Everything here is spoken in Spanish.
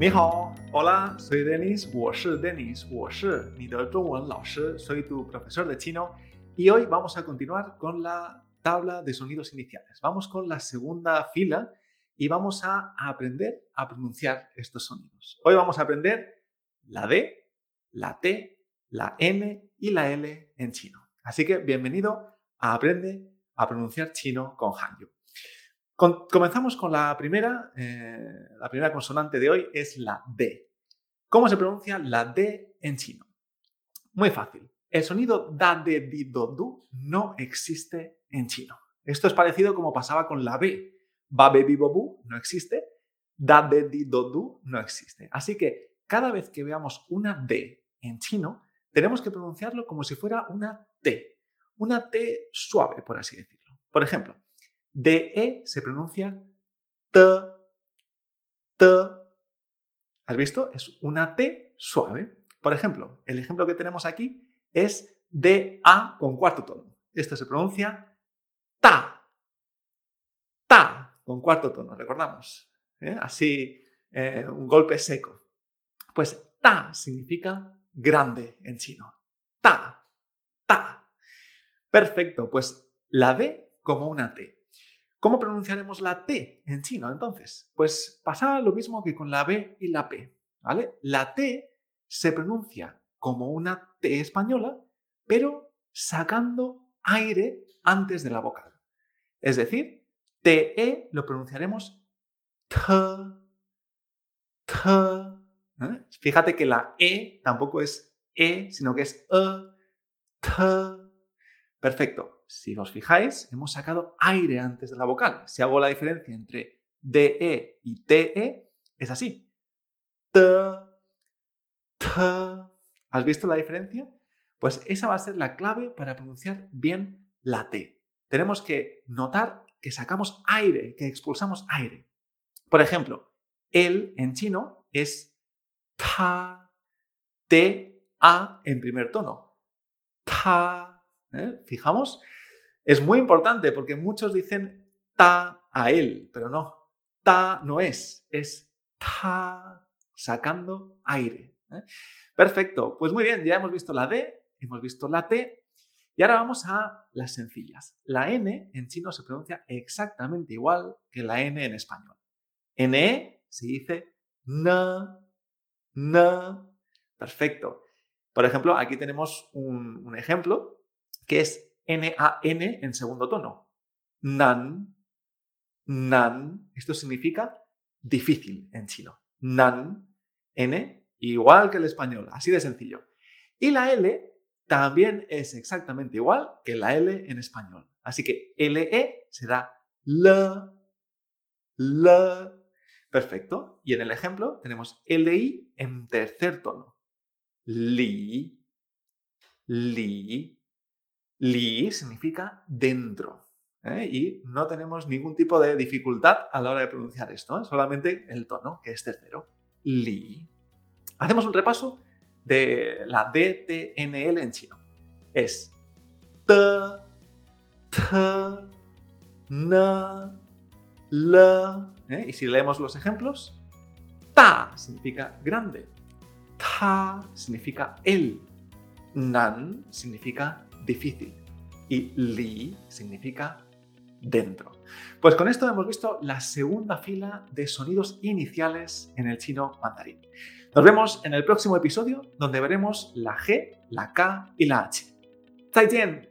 你好，Hola, soy Denis，我是 Denis，我是你的中文老师，soy tu profesor de chino y hoy vamos a continuar con la tabla de sonidos iniciales. Vamos con la segunda fila y vamos a aprender a pronunciar estos sonidos. Hoy vamos a aprender la D, la T, la N y la L en chino. Así que bienvenido a Aprende a pronunciar chino con Hanyu comenzamos con la primera, eh, la primera consonante de hoy es la D. ¿Cómo se pronuncia la D en chino? Muy fácil. El sonido da, de, di, do, du no existe en chino. Esto es parecido como pasaba con la B. Ba, be, bi, bo, bu no existe. Da, de, di, do, du no existe. Así que cada vez que veamos una D en chino, tenemos que pronunciarlo como si fuera una T. Una T suave, por así decirlo. Por ejemplo, DE se pronuncia T, T. ¿Has visto? Es una T suave. Por ejemplo, el ejemplo que tenemos aquí es DA con cuarto tono. Esto se pronuncia ta, ta con cuarto tono, recordamos. ¿eh? Así, eh, un golpe seco. Pues ta significa grande en chino. Ta, ta. Perfecto, pues la D como una T. ¿Cómo pronunciaremos la T en chino entonces? Pues pasa lo mismo que con la B y la P. ¿vale? La T se pronuncia como una T española, pero sacando aire antes de la vocal. Es decir, TE lo pronunciaremos T, T. ¿eh? Fíjate que la E tampoco es E, sino que es E, T. Perfecto si os fijáis, hemos sacado aire antes de la vocal. Si hago la diferencia entre DE y TE, es así. T, T. ¿Has visto la diferencia? Pues esa va a ser la clave para pronunciar bien la T. Tenemos que notar que sacamos aire, que expulsamos aire. Por ejemplo, el en chino es ta, T, A en primer tono. Ta. ¿Eh? ¿Fijamos? Es muy importante porque muchos dicen ta a él, pero no. Ta no es, es ta sacando aire. ¿eh? Perfecto, pues muy bien, ya hemos visto la D, hemos visto la T y ahora vamos a las sencillas. La N en chino se pronuncia exactamente igual que la N en español. NE se dice na, na. Perfecto. Por ejemplo, aquí tenemos un, un ejemplo que es N-A-N en segundo tono. Nan, nan. Esto significa difícil en chino. Nan, N, igual que el español, así de sencillo. Y la L también es exactamente igual que la L en español. Así que LE será L, L. Perfecto. Y en el ejemplo tenemos LI en tercer tono. Li, li. Li significa dentro. ¿eh? Y no tenemos ningún tipo de dificultad a la hora de pronunciar esto, ¿eh? solamente el tono, que es tercero. Li. Hacemos un repaso de la DTNL en chino. Es T, T, N, L. ¿eh? Y si leemos los ejemplos, Ta significa grande. Ta significa el. Nan significa difícil y li significa dentro. Pues con esto hemos visto la segunda fila de sonidos iniciales en el chino mandarín. Nos vemos en el próximo episodio donde veremos la G, la K y la H. ¡再见!